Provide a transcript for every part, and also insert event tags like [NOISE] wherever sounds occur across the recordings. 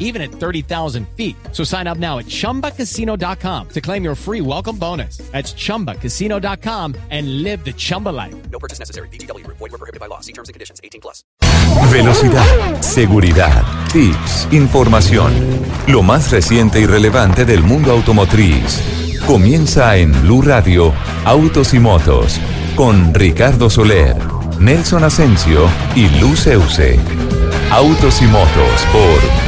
even at 30,000 feet. So sign up now at chumbacasino.com to claim your free welcome bonus. That's chumbacasino.com and live the Chumba life. No purchase necessary. BGW. Void were prohibited by law. See terms and conditions. 18 plus. Velocidad, seguridad, tips, información. Lo más reciente y relevante del mundo automotriz. Comienza en Blue Radio, Autos y Motos, con Ricardo Soler, Nelson Asensio y Luz Euse. Autos y Motos por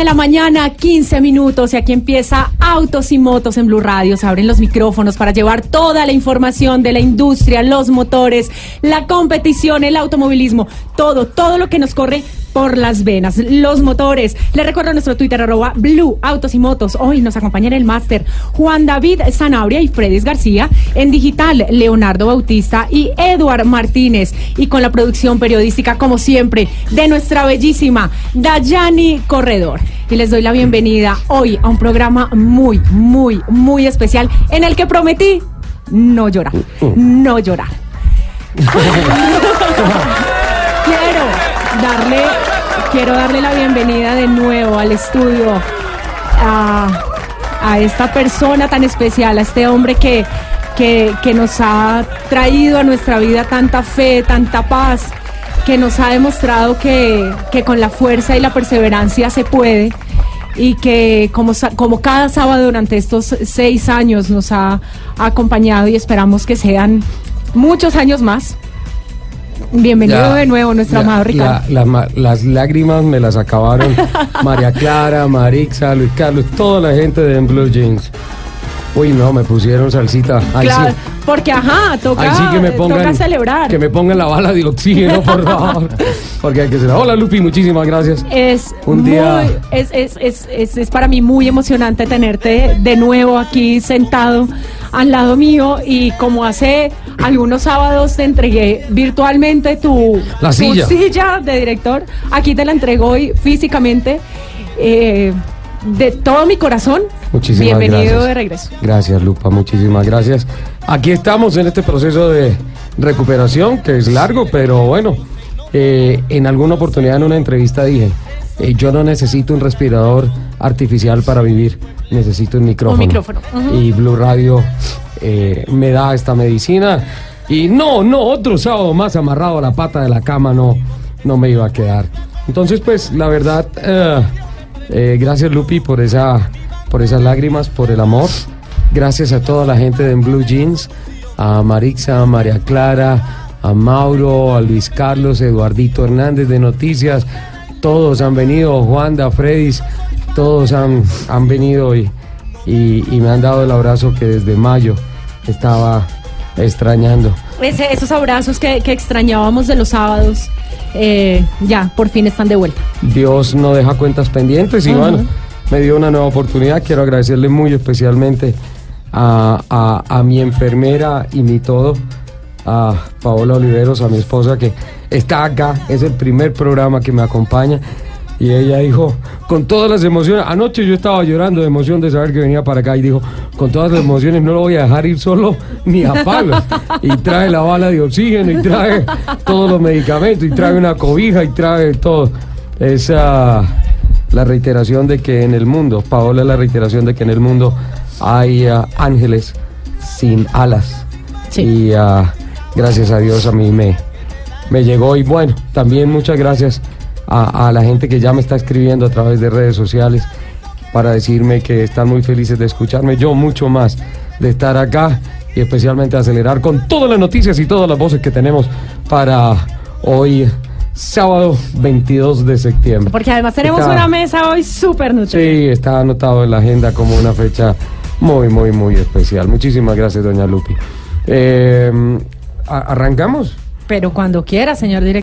De la mañana, 15 minutos, y aquí empieza Autos y Motos en Blue Radio. Se abren los micrófonos para llevar toda la información de la industria, los motores, la competición, el automovilismo, todo, todo lo que nos corre por las venas, los motores. Le recuerdo nuestro Twitter arroba Blue Autos y Motos. Hoy nos acompaña en el máster Juan David Zanabria y Fredis García. En digital, Leonardo Bautista y Eduard Martínez. Y con la producción periodística, como siempre, de nuestra bellísima Dayani Corredor. Y les doy la bienvenida hoy a un programa muy, muy, muy especial en el que prometí no llorar, no llorar. [LAUGHS] Quiero darle, quiero darle la bienvenida de nuevo al estudio a, a esta persona tan especial, a este hombre que, que, que nos ha traído a nuestra vida tanta fe, tanta paz, que nos ha demostrado que, que con la fuerza y la perseverancia se puede y que como, como cada sábado durante estos seis años nos ha acompañado y esperamos que sean muchos años más. Bienvenido Ya, de nuevo, nuestro ya, amado Ricardo. la- la ma- las lágrimas me las acabaron [LAUGHS] María Clara, Marixa, Luis Carlos, toda la gente de En Blue Jeans. Uy, no, me pusieron salsita. Ahí Claro, sí, porque ajá, toca, ahí sí que me pongan, toca celebrar. que me pongan la bala de oxígeno, [LAUGHS] por favor. Porque hay que celebrar. Hola, Lupi, muchísimas gracias. Es Un día- muy- es, es, es, es, es para mí muy emocionante tenerte de nuevo aquí sentado al lado mío y como hace algunos sábados te entregué virtualmente tu, La tu silla. silla de director, aquí te la entrego hoy físicamente eh, de todo mi corazón. Muchísimas Bienvenido gracias. de regreso. Gracias, Lupa, muchísimas gracias. Aquí estamos en este proceso de recuperación, que es largo, pero bueno, eh, en alguna oportunidad en una entrevista dije, eh, yo no necesito un respirador artificial para vivir, necesito un micrófono. micrófono, ujú. Y Blue Radio eh, me da esta medicina. Y no, no, otro sábado más amarrado a la pata de la cama no, no me iba a quedar. Entonces, pues, la verdad, eh, gracias Lupi por esa, por esas lágrimas, por el amor. Gracias a toda la gente de Blue Jeans, a Marixa, a María Clara, a Mauro, a Luis Carlos, Eduardito Hernández de Noticias. Todos han venido, Juanda, Fredis, todos han, han venido y, y, me han dado el abrazo que desde mayo estaba extrañando. Esos abrazos que, que extrañábamos de los sábados, eh, ya, por fin están de vuelta. Dios no deja cuentas pendientes y bueno, me dio una nueva oportunidad. Quiero agradecerle muy especialmente a, a- a mi enfermera y mi todo, a Paola Oliveros, a mi esposa que está acá. Es el primer programa que me acompaña. Y ella dijo, con todas las emociones, anoche yo estaba llorando de emoción de saber que venía para acá y dijo, con todas las emociones no lo voy a dejar ir solo ni a palos. Y trae la bala de oxígeno y trae todos los medicamentos y trae una cobija y trae todo. Esa la reiteración de que en el mundo, Paola, la reiteración de que en el mundo hay ah, ángeles sin alas. Sí. Y ah, gracias a Dios a mí me, me llegó. Y bueno, también muchas gracias a, la gente que ya me está escribiendo a través de redes sociales para decirme que están muy felices de escucharme, yo mucho más de estar acá y especialmente acelerar con todas las noticias y todas las voces que tenemos para hoy sábado 22 de septiembre. Porque además tenemos una mesa hoy súper nutrida. Sí, está anotado en la agenda como una fecha muy, muy, muy especial. Muchísimas gracias, doña Lupi. Eh, ¿Arrancamos? Pero cuando quiera, señor director.